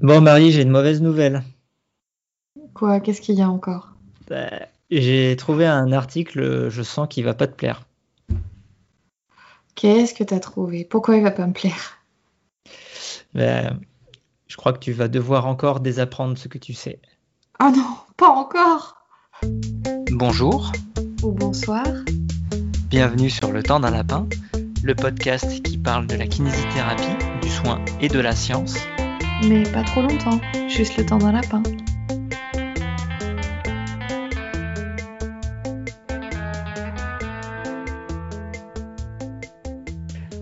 Bon, Marie, j'ai une mauvaise nouvelle. Quoi Qu'est-ce qu'il y a encore? Bah, J'ai trouvé un article, je sens qu'il va pas te plaire. Qu'est-ce que tu as trouvé? Pourquoi il va pas me plaire? Bah, Je crois que tu vas devoir encore désapprendre ce que tu sais. Ah non, pas encore Bonjour. Ou bonsoir. Bienvenue sur Le Temps d'un Lapin, le podcast qui parle de la kinésithérapie, du soin et de la science. Mais pas trop longtemps, juste le temps d'un lapin.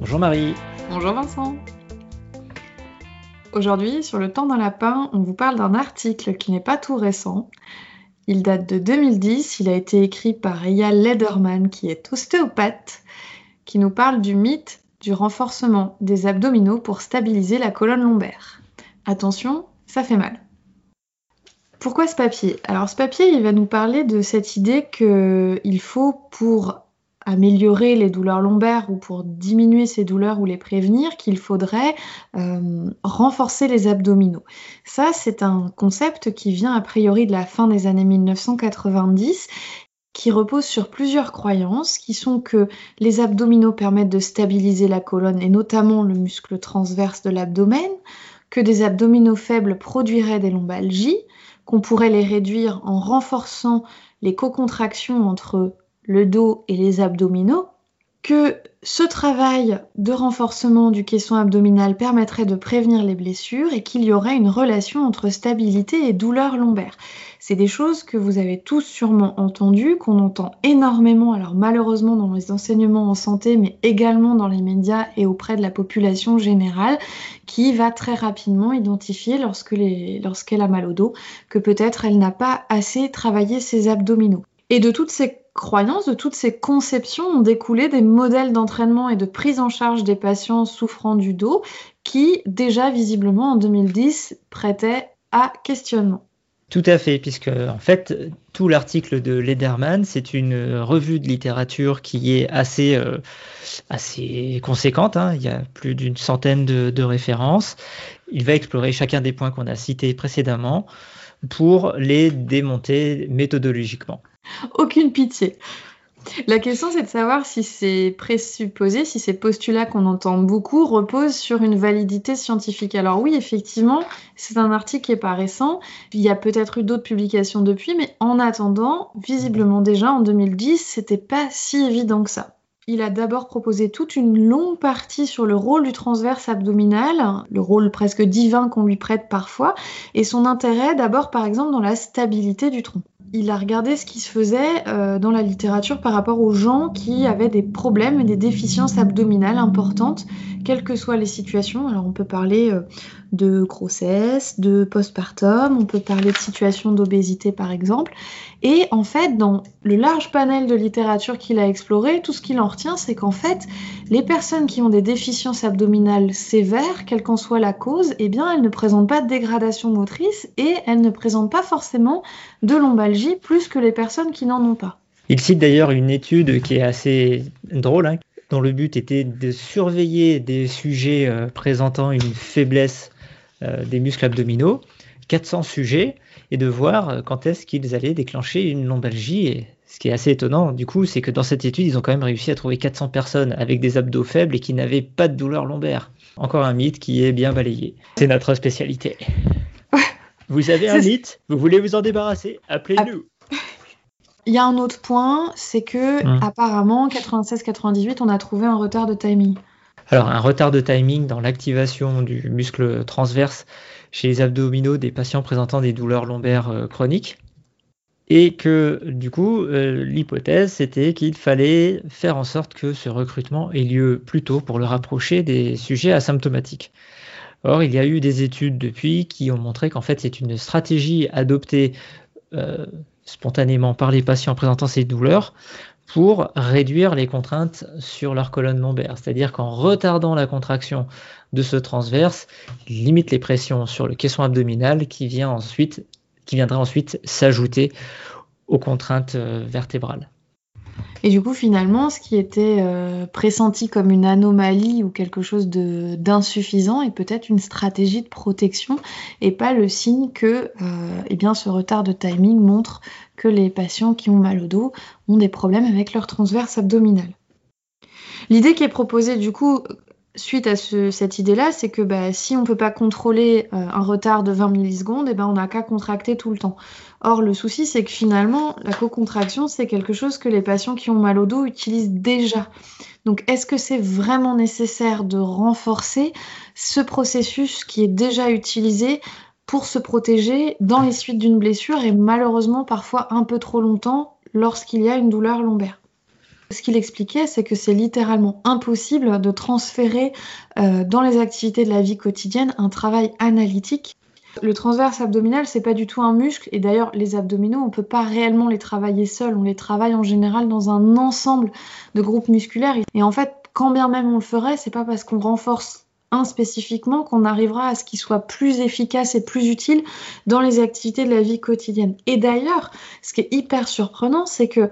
Bonjour Marie. Bonjour Vincent. Aujourd'hui, sur le temps d'un lapin, on vous parle d'un article qui n'est pas tout récent. Il date de 2010, il a été écrit par Eyal Lederman, qui est ostéopathe, qui nous parle du mythe du renforcement des abdominaux pour stabiliser la colonne lombaire. Attention, ça fait mal. Pourquoi ce papier? Alors ce papier, il va nous parler de cette idée qu'il faut pour améliorer les douleurs lombaires ou pour diminuer ces douleurs ou les prévenir, qu'il faudrait euh, renforcer les abdominaux. Ça, c'est un concept qui vient a priori de la fin des années 1990 qui repose sur plusieurs croyances qui sont que les abdominaux permettent de stabiliser la colonne et notamment le muscle transverse de l'abdomen, que des abdominaux faibles produiraient des lombalgies, qu'on pourrait les réduire en renforçant les co-contractions entre le dos et les abdominaux, que ce travail de renforcement du caisson abdominal permettrait de prévenir les blessures et qu'il y aurait une relation entre stabilité et douleur lombaire. C'est des choses que vous avez tous sûrement entendues, qu'on entend énormément, alors malheureusement dans les enseignements en santé, mais également dans les médias et auprès de la population générale, qui va très rapidement identifier lorsqu'elle a mal au dos que peut-être elle n'a pas assez travaillé ses abdominaux. Et de toutes ces croyances, de toutes ces conceptions ont découlé des modèles d'entraînement et de prise en charge des patients souffrant du dos qui, déjà visiblement en 2010, prêtaient à questionnement. Tout à fait, puisque en fait, tout l'article de Lederman, c'est une revue de littérature qui est assez, euh, assez conséquente. Hein. Il y a plus d'une centaine de, de, références. Il va explorer chacun des points qu'on a cités précédemment pour les démonter méthodologiquement. Aucune pitié. La question, c'est de savoir si ces présupposés, si ces postulats qu'on entend beaucoup reposent sur une validité scientifique. Alors oui, effectivement, c'est un article qui n'est pas récent. Il y a peut-être eu d'autres publications depuis, mais en attendant, visiblement déjà en 2010, c'était pas si évident que ça. Il a d'abord proposé toute une longue partie sur le rôle du transverse abdominal, le rôle presque divin qu'on lui prête parfois, et son intérêt d'abord par exemple dans la stabilité du tronc il a regardé ce qui se faisait euh, dans la littérature par rapport aux gens qui avaient des problèmes et des déficiences abdominales importantes, quelles que soient les situations. Alors on peut parler euh, de grossesse, de postpartum, on peut parler de situations d'obésité par exemple. Et en fait, dans le large panel de littérature qu'il a exploré, tout ce qu'il en retient, c'est qu'en fait, les personnes qui ont des déficiences abdominales sévères, quelle qu'en soit la cause, eh bien, elles ne présentent pas de dégradation motrice et elles ne présentent pas forcément de lombalgie plus que les personnes qui n'en ont pas. Il cite d'ailleurs une étude qui est assez drôle, hein, dont le but était de surveiller des sujets euh, présentant une faiblesse euh, des muscles abdominaux, 400 sujets, et de voir euh, quand est-ce qu'ils allaient déclencher une lombalgie. Et ce qui est assez étonnant, du coup, c'est que dans cette étude, ils ont quand même réussi à trouver 400 personnes avec des abdos faibles et qui n'avaient pas de douleur lombaire. Encore un mythe qui est bien balayé. C'est notre spécialité. Vous avez un mythe, vous voulez vous en débarrasser, appelez-nous. Il y a un autre point, c'est que hum. apparemment 96-98, on a trouvé un retard de timing. Alors, un retard de timing dans l'activation du muscle transverse chez les abdominaux des patients présentant des douleurs lombaires euh, chroniques. Et que, du coup, euh, l'hypothèse, c'était qu'il fallait faire en sorte que ce recrutement ait lieu plus tôt pour le rapprocher des sujets asymptomatiques. Or, il y a eu des études depuis qui ont montré qu'en fait, c'est une stratégie adoptée euh, spontanément par les patients présentant ces douleurs pour réduire les contraintes sur leur colonne lombaire. C'est-à-dire qu'en retardant la contraction de ce transverse, il limite les pressions sur le caisson abdominal qui, vient ensuite, s'ajouter aux contraintes euh, vertébrales. Et du coup, finalement, ce qui était euh, pressenti comme une anomalie ou quelque chose d'insuffisant est peut-être une stratégie de protection et pas le signe que euh, eh bien, ce retard de timing montre que les patients qui ont mal au dos ont des problèmes avec leur transverse abdominal. L'idée qui est proposée du coup suite à cette idée-là, c'est que bah, si on ne peut pas contrôler euh, un retard de 20 millisecondes, eh ben, on n'a qu'à contracter tout le temps. Or, le souci, c'est que finalement, la co-contraction, c'est quelque chose que les patients qui ont mal au dos utilisent déjà. Donc, est-ce que c'est vraiment nécessaire de renforcer ce processus qui est déjà utilisé pour se protéger dans les suites d'une blessure et malheureusement parfois un peu trop longtemps lorsqu'il y a une douleur lombaire? Ce qu'il expliquait, c'est que c'est littéralement impossible de transférer euh, dans les activités de la vie quotidienne un travail analytique. Le transverse abdominal, c'est pas du tout un muscle, et d'ailleurs, les abdominaux, on peut pas réellement les travailler seuls, on les travaille en général dans un ensemble de groupes musculaires. Et en fait, quand bien même on le ferait, c'est pas parce qu'on renforce un spécifiquement qu'on arrivera à ce qu'il soit plus efficace et plus utile dans les activités de la vie quotidienne. Et d'ailleurs, ce qui est hyper surprenant, c'est que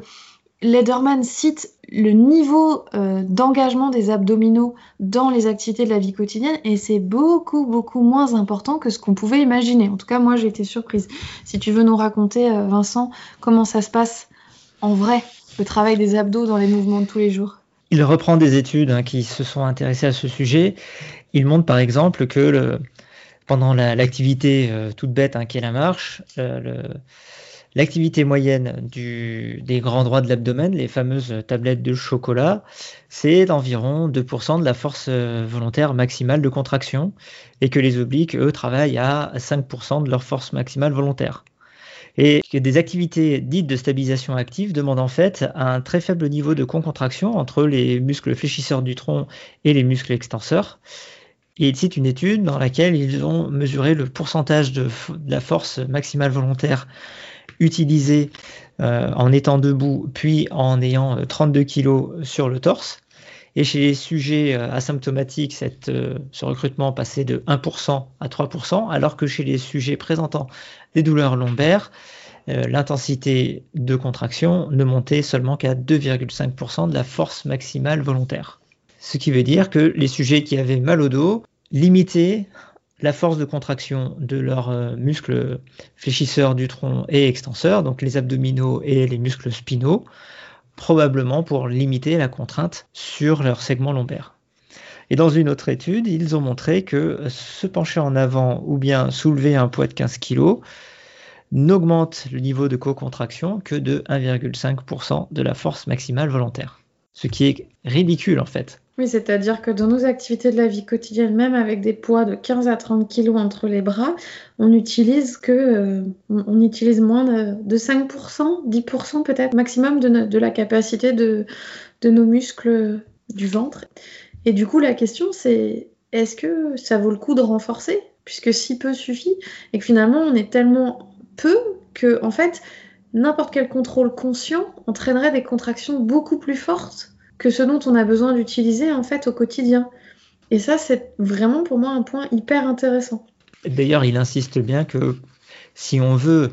Lederman cite le niveau euh, d'engagement des abdominaux dans les activités de la vie quotidienne et c'est beaucoup beaucoup moins important que ce qu'on pouvait imaginer. En tout cas, moi j'ai été surprise. Si tu veux nous raconter, euh, Vincent, comment ça se passe en vrai, le travail des abdos dans les mouvements de tous les jours? Il reprend des études hein, qui se sont intéressées à ce sujet. Il montre par exemple que pendant l'activité euh, toute bête hein, qui est la marche, L'activité moyenne des grands droits de l'abdomen, les fameuses tablettes de chocolat, c'est d'environ 2% de la force euh, volontaire maximale de contraction et que les obliques, eux, travaillent à 5% de leur force maximale volontaire. Et que des activités dites de stabilisation active demandent en fait un très faible niveau de concontraction entre les muscles fléchisseurs du tronc et les muscles extenseurs. Et il cite une étude dans laquelle ils ont mesuré le pourcentage de, de la force maximale volontaire utilisé euh, en étant debout, puis en ayant 32 euh, kg sur le torse. Et chez les sujets euh, asymptomatiques, ce recrutement passait de 1% à 3%, alors que chez les sujets présentant des douleurs lombaires, l'intensité de contraction ne montait seulement qu'à 2,5% de la force maximale volontaire. Ce qui veut dire que les sujets qui avaient mal au dos limitaient la force de contraction de leurs euh, muscles fléchisseurs du tronc et extenseurs, donc les abdominaux et les muscles spinaux, probablement pour limiter la contrainte sur leur segment lombaire. Et dans une autre étude, ils ont montré que se pencher en avant ou bien soulever un poids de 15 kg n'augmente le niveau de co-contraction que de 1,5% de la force maximale volontaire. Ce qui est ridicule en fait. Oui, c'est-à-dire que dans nos activités de la vie quotidienne, même avec des poids de 15 à 30 kg entre les bras, on utilise que euh, on utilise moins de, 5%, 10% peut-être maximum de, la capacité de, de nos muscles du ventre. Et du coup, la question c'est est-ce que ça vaut le coup de renforcer? Puisque si peu suffit et que finalement on est tellement peu que en fait n'importe quel contrôle conscient entraînerait des contractions beaucoup plus fortes que ce dont on a besoin d'utiliser en fait au quotidien. Et ça, c'est vraiment pour moi un point hyper intéressant. D'ailleurs, il insiste bien que si on veut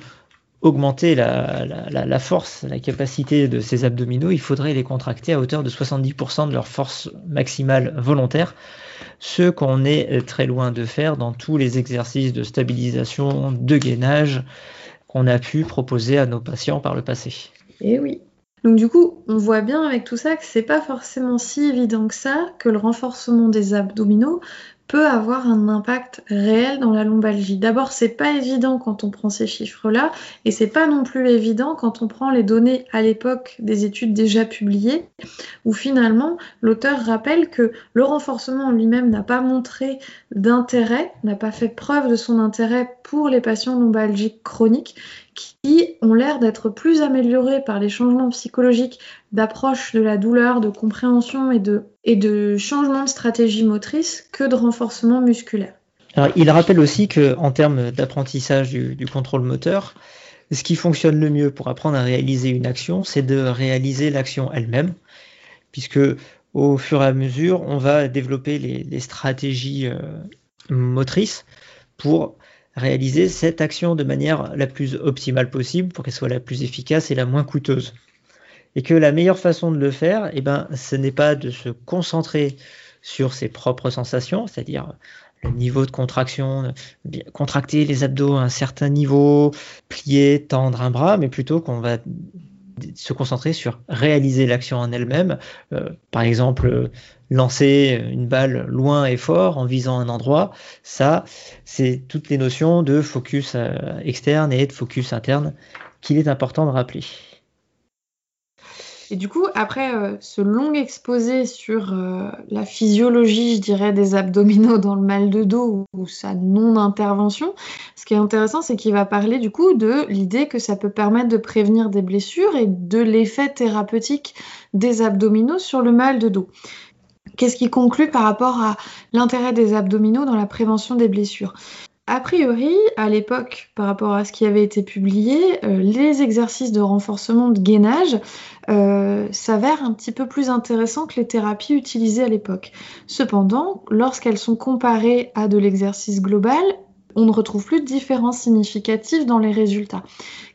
augmenter la, force, la capacité de ces abdominaux, il faudrait les contracter à hauteur de 70% de leur force maximale volontaire, ce qu'on est très loin de faire dans tous les exercices de stabilisation, de gainage qu'on a pu proposer à nos patients par le passé. Et eh oui. Donc du coup, on voit bien avec tout ça que c'est pas forcément si évident que ça que le renforcement des abdominaux peut avoir un impact réel dans la lombalgie. D'abord, c'est pas évident quand on prend ces chiffres-là, et c'est pas non plus évident quand on prend les données à l'époque des études déjà publiées, où finalement l'auteur rappelle que le renforcement lui-même n'a pas montré d'intérêt, n'a pas fait preuve de son intérêt pour les patients lombalgiques chroniques, qui ont l'air d'être plus améliorés par les changements psychologiques d'approche de la douleur, de compréhension et de, et de changement de stratégie motrice que de renforcement musculaire. il rappelle aussi qu'en termes d'apprentissage du, contrôle moteur, ce qui fonctionne le mieux pour apprendre à réaliser une action, c'est de réaliser l'action elle-même, puisque au fur et à mesure, on va développer les, stratégies euh, motrices pour réaliser cette action de manière la plus optimale possible pour qu'elle soit la plus efficace et la moins coûteuse. Et que la meilleure façon de le faire, eh ben, ce n'est pas de se concentrer sur ses propres sensations, c'est-à-dire le niveau de contraction, contracter les abdos à un certain niveau, plier, tendre un bras, mais plutôt qu'on va se concentrer sur réaliser l'action en elle-même. Euh, par exemple, lancer une balle loin et fort en visant un endroit. Ça, c'est toutes les notions de focus euh, externe et de focus interne qu'il est important de rappeler. Et du coup, après euh, ce long exposé sur euh, la physiologie, je dirais, des abdominaux dans le mal de dos ou, sa non-intervention, ce qui est intéressant, c'est qu'il va parler du coup de l'idée que ça peut permettre de prévenir des blessures et de l'effet thérapeutique des abdominaux sur le mal de dos. Qu'est-ce qui conclut par rapport à l'intérêt des abdominaux dans la prévention des blessures? A priori, à l'époque, par rapport à ce qui avait été publié, euh, les exercices de renforcement de gainage euh, s'avèrent un petit peu plus intéressants que les thérapies utilisées à l'époque. Cependant, lorsqu'elles sont comparées à de l'exercice global, on ne retrouve plus de différence significative dans les résultats.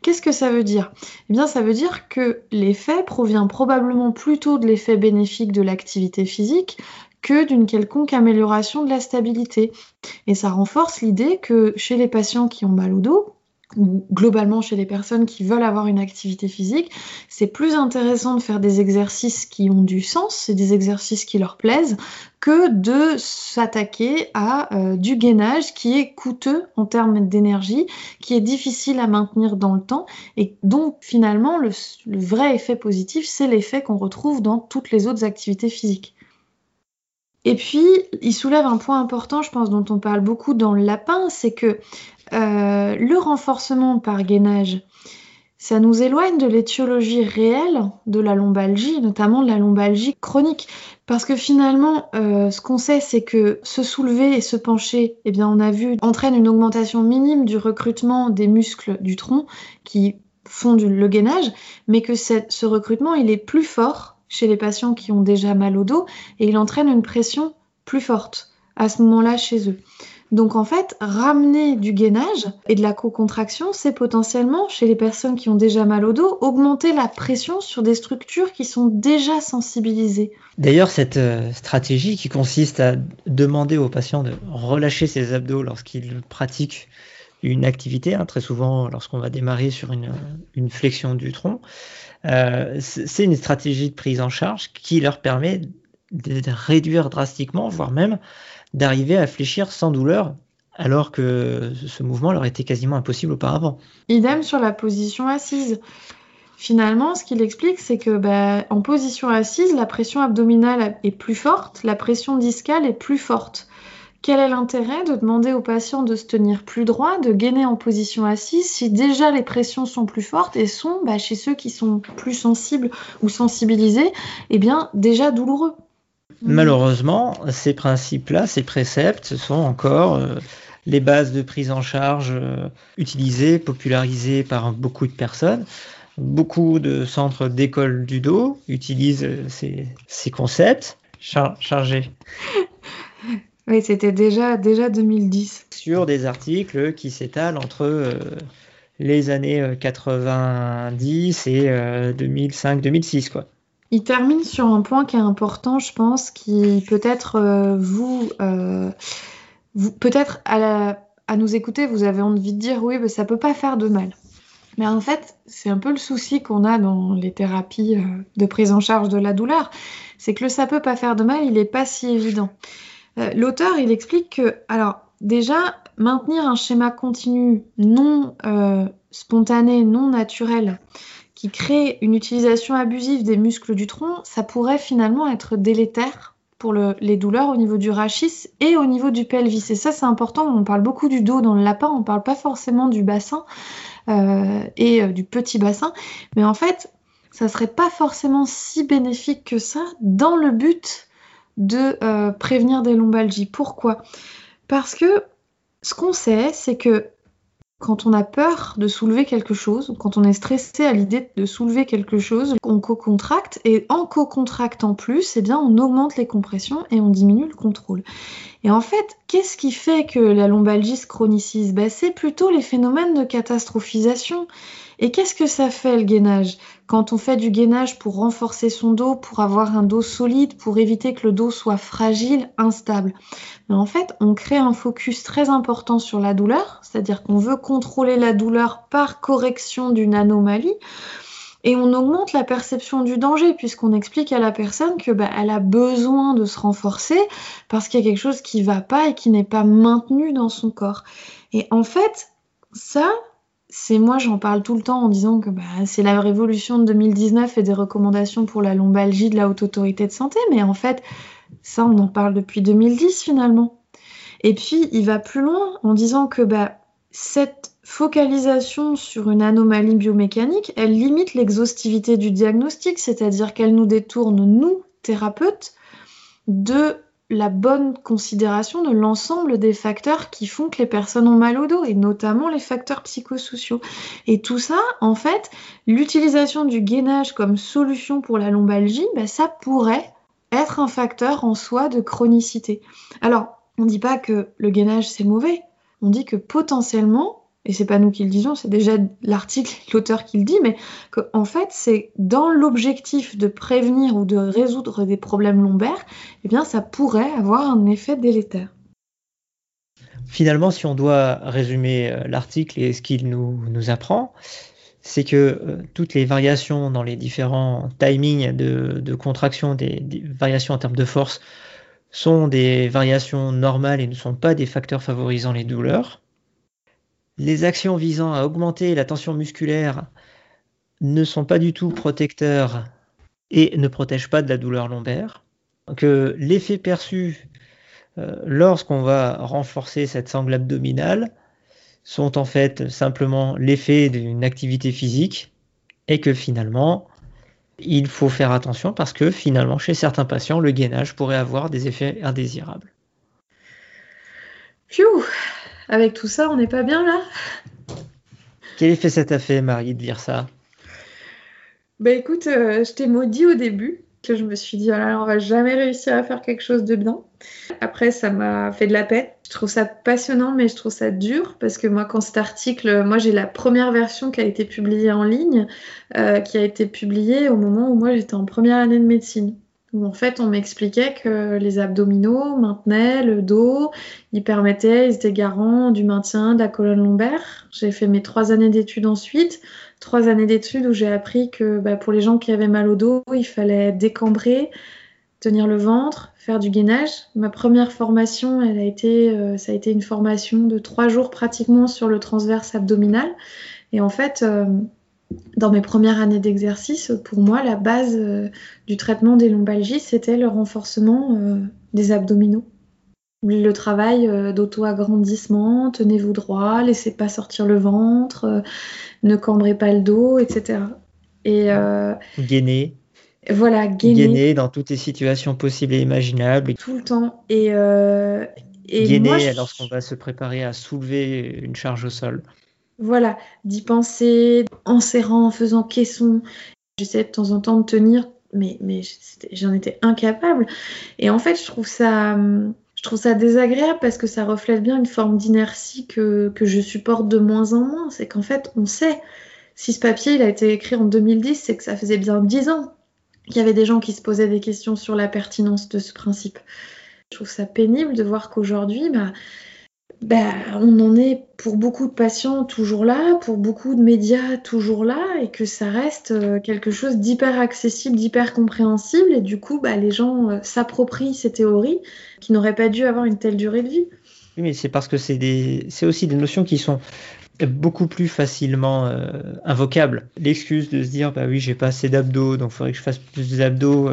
Qu'est-ce que ça veut dire? Eh bien, ça veut dire que l'effet provient probablement plutôt de l'effet bénéfique de l'activité physique que d'une quelconque amélioration de la stabilité. Et ça renforce l'idée que chez les patients qui ont mal au dos, ou globalement chez les personnes qui veulent avoir une activité physique, c'est plus intéressant de faire des exercices qui ont du sens, c'est des exercices qui leur plaisent, que de s'attaquer à euh, du gainage qui est coûteux en termes d'énergie, qui est difficile à maintenir dans le temps, et donc finalement le vrai effet positif, c'est l'effet qu'on retrouve dans toutes les autres activités physiques. Et puis, il soulève un point important, je pense, dont on parle beaucoup dans le lapin, c'est que euh, le renforcement par gainage, ça nous éloigne de l'étiologie réelle de la lombalgie, notamment de la lombalgie chronique. Parce que finalement, euh, ce qu'on sait, c'est que se soulever et se pencher, eh bien, on a vu, entraîne une augmentation minime du recrutement des muscles du tronc qui font le gainage, mais que ce recrutement, il est plus fort chez les patients qui ont déjà mal au dos et il entraîne une pression plus forte à ce moment-là chez eux. Donc en fait, ramener du gainage et de la co-contraction, c'est potentiellement, chez les personnes qui ont déjà mal au dos, augmenter la pression sur des structures qui sont déjà sensibilisées. D'ailleurs, cette euh, stratégie qui consiste à demander aux patients de relâcher ses abdos lorsqu'ils pratiquent une activité, hein, très souvent lorsqu'on va démarrer sur une flexion du tronc, c'est une stratégie de prise en charge qui leur permet de réduire drastiquement, voire même d'arriver à fléchir sans douleur, alors que ce mouvement leur était quasiment impossible auparavant. Idem sur la position assise. Finalement, ce qu'il explique, c'est que bah, en position assise, la pression abdominale est plus forte, la pression discale est plus forte. Quel est l'intérêt de demander au patient de se tenir plus droit, de gainer en position assise, si déjà les pressions sont plus fortes et sont, bah, chez ceux qui sont plus sensibles ou sensibilisés, eh bien déjà douloureux Malheureusement, ces principes-là, ces préceptes sont encore euh, les bases de prise en charge euh, utilisées, popularisées par beaucoup de personnes. Beaucoup de centres d'école du dos utilisent euh, ces, concepts. chargés. Oui, c'était déjà, déjà 2010. Sur des articles qui s'étalent entre euh, les années 90 euh, et 2005-2006. Euh, quoi. Il termine sur un point qui est important, je pense, qui peut-être vous, vous peut-être à, à, nous écouter, vous avez envie de dire oui, mais ça peut pas faire de mal. Mais en fait, c'est un peu le souci qu'on a dans les thérapies de prise en charge de la douleur, c'est que le ça peut pas faire de mal, il n'est pas si évident. Euh, l'auteur, il explique que, alors, déjà, maintenir un schéma continu non euh, spontané, non naturel, qui crée une utilisation abusive des muscles du tronc, ça pourrait finalement être délétère pour les douleurs au niveau du rachis et au niveau du pelvis. Et ça, c'est important. On parle beaucoup du dos dans le lapin, on ne parle pas forcément du bassin euh, et du petit bassin. Mais en fait, ça serait pas forcément si bénéfique que ça dans le but de euh, prévenir des lombalgies. Pourquoi? Parce que ce qu'on sait, c'est que quand on a peur de soulever quelque chose, quand on est stressé à l'idée de soulever quelque chose, on co-contracte et en co-contractant plus, eh bien on augmente les compressions et on diminue le contrôle. Et en fait, qu'est-ce qui fait que la lombalgie se chronicise ben, C'est plutôt les phénomènes de catastrophisation. Et qu'est-ce que ça fait le gainage? Quand on fait du gainage pour renforcer son dos, pour avoir un dos solide, pour éviter que le dos soit fragile, instable. Mais en fait, on crée un focus très important sur la douleur, c'est-à-dire qu'on veut contrôler la douleur par correction d'une anomalie. Et on augmente la perception du danger puisqu'on explique à la personne que bah, elle a besoin de se renforcer parce qu'il y a quelque chose qui va pas et qui n'est pas maintenu dans son corps. Et en fait, ça, c'est moi, j'en parle tout le temps en disant que bah, c'est la révolution de 2019 et des recommandations pour la lombalgie de la haute autorité de santé, mais en fait, ça, on en parle depuis 2010 finalement. Et puis, il va plus loin en disant que bah, cette focalisation sur une anomalie biomécanique, elle limite l'exhaustivité du diagnostic, c'est-à-dire qu'elle nous détourne, nous, thérapeutes, de la bonne considération de l'ensemble des facteurs qui font que les personnes ont mal au dos, et notamment les facteurs psychosociaux. Et tout ça, en fait, l'utilisation du gainage comme solution pour la lombalgie, ben, ça pourrait être un facteur en soi de chronicité. Alors, on ne dit pas que le gainage c'est mauvais, on dit que potentiellement, et c'est pas nous qui le disons, c'est déjà l'article, l'auteur qui le dit, mais qu'en en fait, c'est dans l'objectif de prévenir ou de résoudre des problèmes lombaires, eh bien, ça pourrait avoir un effet délétère. Finalement, si on doit résumer euh, l'article et ce qu'il nous, apprend, c'est que euh, toutes les variations dans les différents timings de, contraction, des, variations en termes de force, sont des variations normales et ne sont pas des facteurs favorisant les douleurs. Les actions visant à augmenter la tension musculaire ne sont pas du tout protecteurs et ne protègent pas de la douleur lombaire. Que l'effet perçu euh, lorsqu'on va renforcer cette sangle abdominale sont en fait simplement l'effet d'une activité physique et que finalement il faut faire attention parce que finalement, chez certains patients, le gainage pourrait avoir des effets indésirables. Avec tout ça, on n'est pas bien là? Quel effet ça t'a fait, Marie, de dire ça? Bah écoute, euh, je t'ai maudit au début que je me suis dit, oh on va jamais réussir à faire quelque chose de bien. Après, ça m'a fait de la peine. Je trouve ça passionnant, mais je trouve ça dur parce que moi, quand cet article, moi j'ai la première version qui a été publiée en ligne, euh, qui a été publiée au moment où moi j'étais en première année de médecine. Où en fait, on m'expliquait que les abdominaux maintenaient le dos, ils permettaient, ils étaient garants du maintien de la colonne lombaire. J'ai fait mes trois années d'études ensuite trois années d'études où j'ai appris que bah, pour les gens qui avaient mal au dos, il fallait décambrer, tenir le ventre, faire du gainage. Ma première formation, elle a été, euh, ça a été une formation de trois jours pratiquement sur le transverse abdominal. Et en fait, euh, dans mes premières années d'exercice, pour moi, la base euh, du traitement des lombalgies, c'était le renforcement des abdominaux. Le travail d'auto-agrandissement, tenez-vous droit, laissez pas sortir le ventre, ne cambrez pas le dos, etc. Et euh, gainer. Voilà, gainer. Gainer dans toutes les situations possibles et imaginables. Tout le temps. Et, euh, gainer lorsqu'on va se préparer à soulever une charge au sol. Voilà, d'y penser en serrant, en faisant caisson. J'essaie de temps en temps de tenir, mais, mais j'en étais incapable. Et en fait, je trouve ça je trouve ça désagréable parce que ça reflète bien une forme d'inertie que, je supporte de moins en moins. C'est qu'en fait, on sait, si ce papier il a été écrit en 2010, c'est que ça faisait bien 10 ans qu'il y avait des gens qui se posaient des questions sur la pertinence de ce principe. Je trouve ça pénible de voir qu'aujourd'hui, bah, ben, on en est pour beaucoup de patients toujours là, pour beaucoup de médias toujours là, et que ça reste euh, quelque chose d'hyper accessible, d'hyper compréhensible, et du coup, bah, les gens euh, s'approprient ces théories qui n'auraient pas dû avoir une telle durée de vie. Oui, mais c'est parce que c'est aussi des notions qui sont beaucoup plus facilement euh, invocables. L'excuse de se dire, bah oui, j'ai pas assez d'abdos, donc il faudrait que je fasse plus d'abdos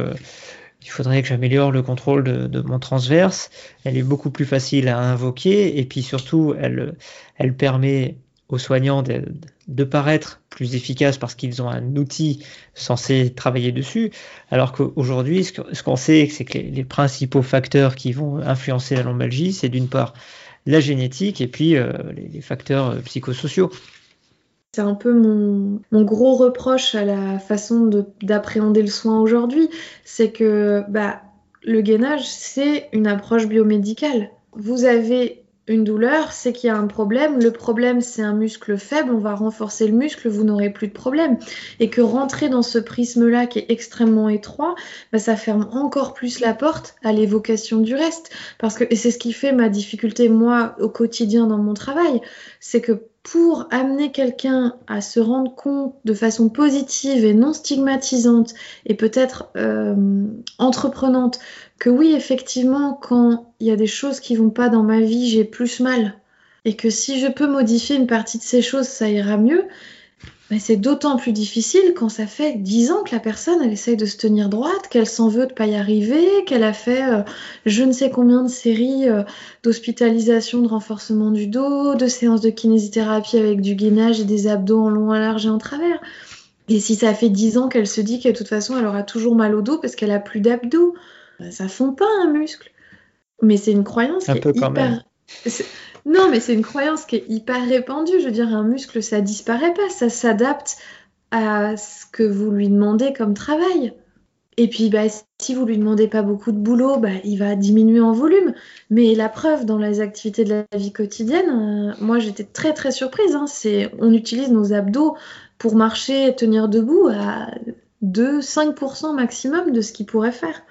il faudrait que j'améliore le contrôle de, mon transverse. Elle est beaucoup plus facile à invoquer et puis surtout, elle, permet aux soignants de, paraître plus efficaces parce qu'ils ont un outil censé travailler dessus, alors qu'aujourd'hui, ce qu'on sait, c'est que les, principaux facteurs qui vont influencer la lombalgie, c'est d'une part la génétique et puis euh, les, facteurs euh, psychosociaux. C'est un peu mon, gros reproche à la façon d'appréhender le soin aujourd'hui, c'est que bah, le gainage, c'est une approche biomédicale. vous avez une douleur, c'est qu'il y a un problème. Le problème, c'est un muscle faible. On va renforcer le muscle, vous n'aurez plus de problème. Et que rentrer dans ce prisme-là qui est extrêmement étroit, bah, ça ferme encore plus la porte à l'évocation du reste. Parce que, et c'est ce qui fait ma difficulté, moi, au quotidien dans mon travail, c'est que pour amener quelqu'un à se rendre compte de façon positive et non stigmatisante et peut-être euh, entreprenante que oui, effectivement, quand il y a des choses qui vont pas dans ma vie, j'ai plus mal. Et que si je peux modifier une partie de ces choses, ça ira mieux. Mais c'est d'autant plus difficile quand ça fait dix ans que la personne, elle essaye de se tenir droite, qu'elle s'en veut de pas y arriver, qu'elle a fait euh, je ne sais combien de séries euh, d'hospitalisation, de renforcement du dos, de séances de kinésithérapie avec du gainage et des abdos en long, en large et en travers. Et si ça fait dix ans qu'elle se dit que de toute façon, elle aura toujours mal au dos parce qu'elle a plus d'abdos, bah, ça fond pas un muscle. Mais c'est une croyance un qui peu est quand hyper. Même. Non, mais c'est une croyance qui est hyper répandue. Je veux dire, un muscle, ça disparaît pas, ça s'adapte à ce que vous lui demandez comme travail. Et puis, bah, si vous lui demandez pas beaucoup de boulot, bah, il va diminuer en volume. Mais la preuve, dans les activités de la vie quotidienne, euh, moi j'étais très très surprise. Hein, c'est, on utilise nos abdos pour marcher tenir debout à 2-5% maximum de ce qu'il pourrait faire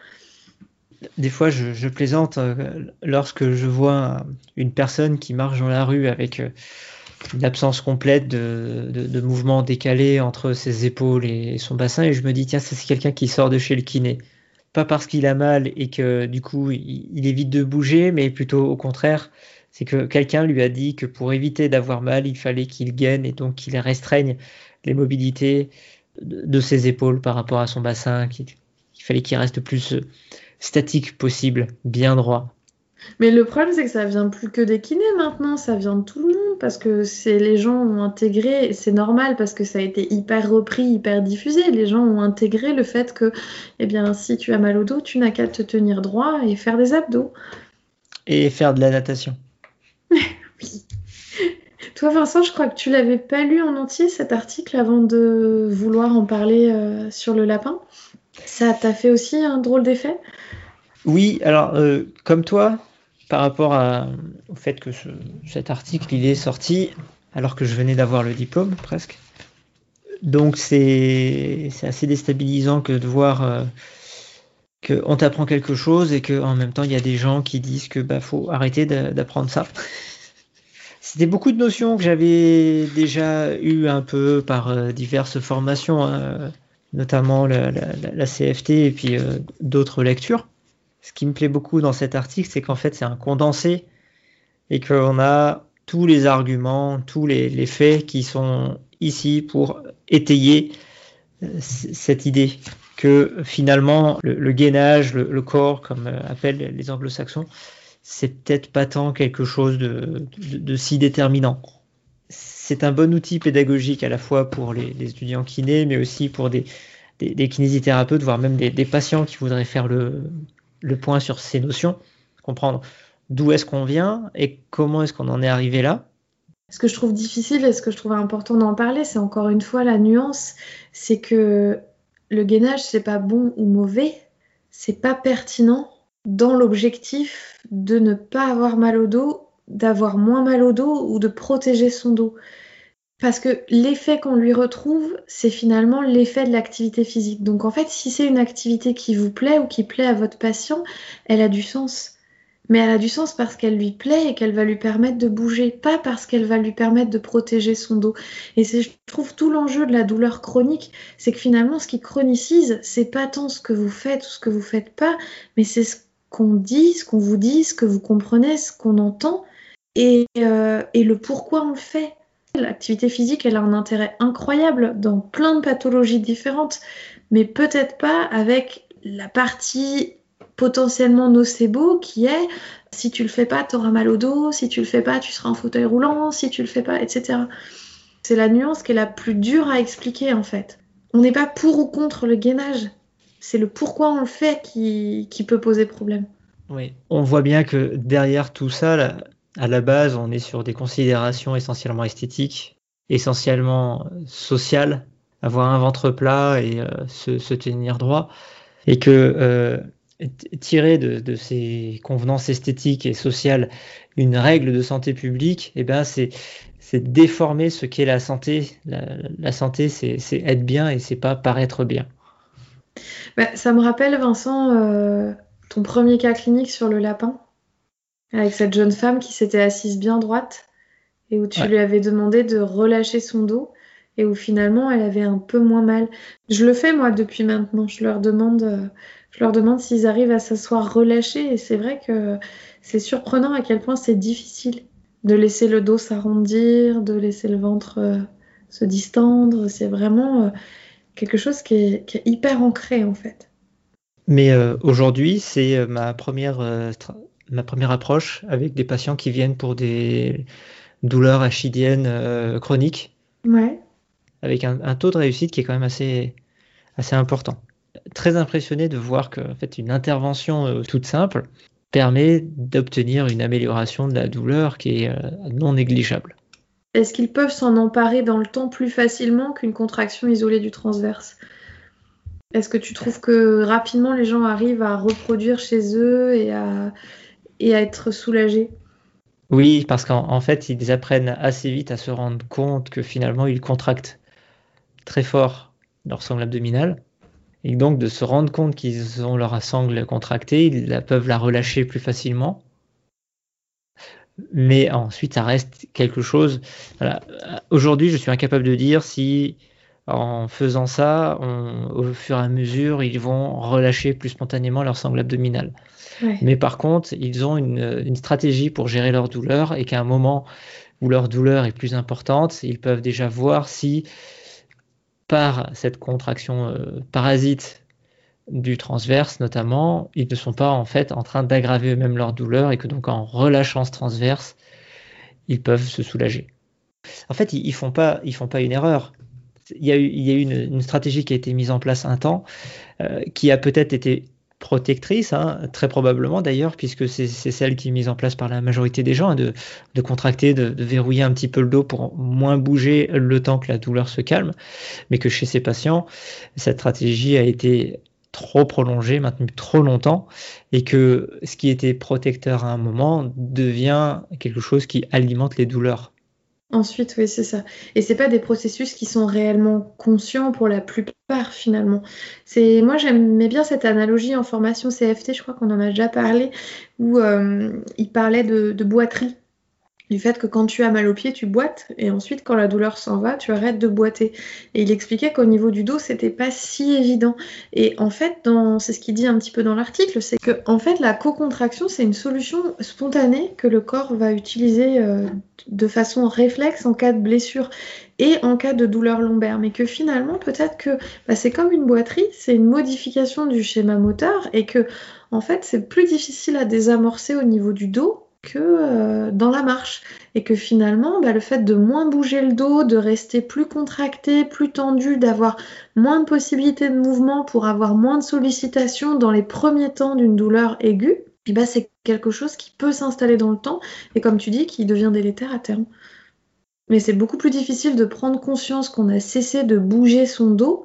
des fois, je, plaisante euh, lorsque je vois une personne qui marche dans la rue avec euh, une absence complète de, mouvement décalé entre ses épaules et son bassin, et je me dis, tiens, c'est quelqu'un qui sort de chez le kiné. Pas parce qu'il a mal et que du coup, il, il évite de bouger, mais plutôt au contraire, c'est que quelqu'un lui a dit que pour éviter d'avoir mal, il fallait qu'il gaine et donc qu'il restreigne les mobilités de, de, ses épaules par rapport à son bassin, qu'il fallait qu'il reste plus statique possible, bien droit. Mais le problème, c'est que ça vient plus que des kinés maintenant, ça vient de tout le monde parce que c'est les gens ont intégré, c'est normal parce que ça a été hyper repris, hyper diffusé. Les gens ont intégré le fait que, eh bien, si tu as mal au dos, tu n'as qu'à te tenir droit et faire des abdos. Et faire de la natation. oui. Toi, Vincent, je crois que tu l'avais pas lu en entier cet article avant de vouloir en parler euh, sur le lapin? Ça t'a fait aussi un drôle d'effet? Oui, alors euh, comme toi, par rapport au fait que ce, cet article il est sorti alors que je venais d'avoir le diplôme presque. Donc c'est assez déstabilisant que de voir euh, qu'on t'apprend quelque chose et qu'en même temps il y a des gens qui disent que bah faut arrêter d'apprendre ça. C'était beaucoup de notions que j'avais déjà eu un peu par euh, diverses formations. Hein notamment la, CFT et puis euh, d'autres lectures. Ce qui me plaît beaucoup dans cet article, c'est qu'en fait c'est un condensé et qu'on a tous les arguments, tous les, faits qui sont ici pour étayer euh, cette idée que finalement le, gainage, le, corps, comme euh, appellent les anglo-saxons, c'est peut-être pas tant quelque chose de si déterminant c'est un bon outil pédagogique à la fois pour les, étudiants kinés, mais aussi pour des, kinésithérapeutes, voire même des, patients qui voudraient faire le, le point sur ces notions, comprendre d'où est-ce qu'on vient et comment est-ce qu'on en est arrivé là. Ce que je trouve difficile et ce que je trouve important d'en parler, c'est encore une fois la nuance, c'est que le gainage, c'est pas bon ou mauvais, c'est pas pertinent dans l'objectif de ne pas avoir mal au dos d'avoir moins mal au dos ou de protéger son dos. Parce que l'effet qu'on lui retrouve, c'est finalement l'effet de l'activité physique. Donc en fait, si c'est une activité qui vous plaît ou qui plaît à votre patient, elle a du sens. Mais elle a du sens parce qu'elle lui plaît et qu'elle va lui permettre de bouger, pas parce qu'elle va lui permettre de protéger son dos. Et je trouve, tout l'enjeu de la douleur chronique, c'est que finalement, ce qui chronicise, c'est pas tant ce que vous faites ou ce que vous faites pas, mais c'est ce qu'on dit, ce qu'on vous dit, ce que vous comprenez, ce qu'on entend et, euh, et le pourquoi on le fait. L'activité physique, elle a un intérêt incroyable dans plein de pathologies différentes, mais peut-être pas avec la partie potentiellement nocebo qui est si tu le fais pas, tu auras mal au dos, si tu le fais pas, tu seras en fauteuil roulant, si tu le fais pas, etc. C'est la nuance qui est la plus dure à expliquer en fait. On n'est pas pour ou contre le gainage, c'est le pourquoi on le fait qui, qui peut poser problème. Oui, on voit bien que derrière tout ça, là, à la base, on est sur des considérations essentiellement esthétiques, essentiellement sociales, avoir un ventre plat et euh, se, tenir droit, et que euh, tirer de, ces convenances esthétiques et sociales une règle de santé publique, eh ben c'est déformer ce qu'est la santé. La, santé, c'est être bien et c'est pas paraître bien. Bah, ça me rappelle, Vincent, euh, ton premier cas clinique sur le lapin, avec cette jeune femme qui s'était assise bien droite et où tu lui avais demandé de relâcher son dos et où finalement elle avait un peu moins mal. Je le fais moi depuis maintenant. Je leur demande, euh, je leur demande s'ils arrivent à s'asseoir relâchés et c'est vrai que c'est surprenant à quel point c'est difficile de laisser le dos s'arrondir, de laisser le ventre euh, se distendre. C'est vraiment euh, quelque chose qui est, hyper ancré en fait. Mais aujourd'hui, c'est ma première ma première approche avec des patients qui viennent pour des douleurs achidiennes chroniques. Ouais avec un, taux de réussite qui est quand même assez, assez important. Très impressionné de voir que fait, une intervention euh, toute simple permet d'obtenir une amélioration de la douleur qui est euh, non négligeable. Est-ce qu'ils peuvent s'en emparer dans le temps plus facilement qu'une contraction isolée du transverse? Est-ce que tu trouves que rapidement les gens arrivent à reproduire chez eux et à, et à être soulagés Oui, parce qu'en fait, ils apprennent assez vite à se rendre compte que finalement, ils contractent très fort leur sangle abdominale. Et donc de se rendre compte qu'ils ont leur sangle contractée, ils peuvent la relâcher plus facilement. Mais ensuite, ça reste quelque chose. Aujourd'hui, je suis incapable de dire si en faisant ça, au fur et à mesure, ils vont relâcher plus spontanément leur sangle abdominale. Mais par contre, ils ont une, une, stratégie pour gérer leur douleur et qu'à un moment où leur douleur est plus importante, ils peuvent déjà voir si par cette contraction euh, parasite du transverse notamment, ils ne sont pas en fait en train d'aggraver eux-mêmes leur douleur et que donc en relâchant ce transverse, ils peuvent se soulager. En fait, ils, ne font pas, ils font pas une erreur. Il y a eu, une, stratégie qui a été mise en place un temps, euh, qui a peut-être été protectrice, hein, très probablement d'ailleurs, puisque c'est celle qui est mise en place par la majorité des gens, hein, de, contracter, de, verrouiller un petit peu le dos pour moins bouger le temps que la douleur se calme, mais que chez ces patients, cette stratégie a été trop prolongée, maintenue trop longtemps, et que ce qui était protecteur à un moment devient quelque chose qui alimente les douleurs Ensuite, oui, c'est ça. Et c'est pas des processus qui sont réellement conscients pour la plupart finalement. C'est moi j'aimais bien cette analogie en formation CFT, je crois qu'on en a déjà parlé, où euh, il parlait de, de boiterie du fait que quand tu as mal au pied, tu boites, et ensuite, quand la douleur s'en va, tu arrêtes de boiter. Et il expliquait qu'au niveau du dos, c'était pas si évident. Et en fait, c'est ce qu'il dit un petit peu dans l'article, c'est que en fait, la co-contraction, c'est une solution spontanée que le corps va utiliser euh, de façon réflexe en cas de blessure et en cas de douleur lombaire, mais que finalement, peut-être que bah, c'est comme une boiterie, c'est une modification du schéma moteur, et que en fait, c'est plus difficile à désamorcer au niveau du dos que euh, dans la marche. Et que finalement, bah, le fait de moins bouger le dos, de rester plus contracté, plus tendu, d'avoir moins de possibilités de mouvement pour avoir moins de sollicitations dans les premiers temps d'une douleur aiguë, bah, c'est quelque chose qui peut s'installer dans le temps et comme tu dis, qui devient délétère à terme. Mais c'est beaucoup plus difficile de prendre conscience qu'on a cessé de bouger son dos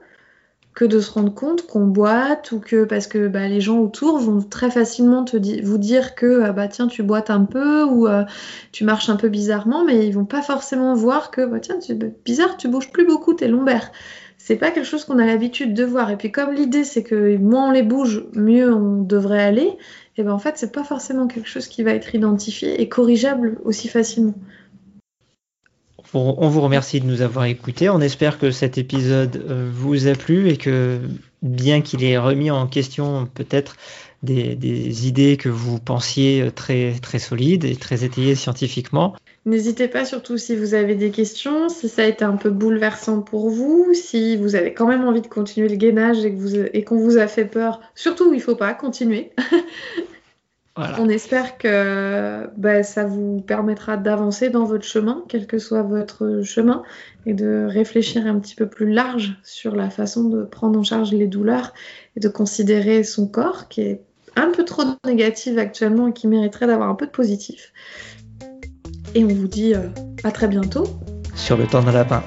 que de se rendre compte qu'on boite ou que parce que bah, les gens autour vont très facilement te vous dire que ah, bah tiens tu boites un peu ou euh, tu marches un peu bizarrement mais ils vont pas forcément voir que bah tiens c'est bizarre tu bouges plus beaucoup tes lombaires. C'est pas quelque chose qu'on a l'habitude de voir. Et puis comme l'idée c'est que moins on les bouge mieux on devrait aller et ben en fait c'est pas forcément quelque chose qui va être identifié et corrigeable aussi facilement on vous remercie de nous avoir écoutés. On espère que cet épisode euh, vous a plu et que bien qu'il ait remis en question peut-être des, idées que vous pensiez très, très solides et très étayées scientifiquement. N'hésitez pas surtout si vous avez des questions, si ça a été un peu bouleversant pour vous, si vous avez quand même envie de continuer le gainage et qu'on vous, a fait peur, surtout il ne faut pas continuer. On espère que bah, ça vous permettra d'avancer dans votre chemin, quel que soit votre chemin, et de réfléchir un petit peu plus large sur la façon de prendre en charge les douleurs et de considérer son corps qui est un peu trop négatif actuellement et qui mériterait d'avoir un peu de positif. Et on vous dit euh, à très bientôt. Sur le temps d'un lapin.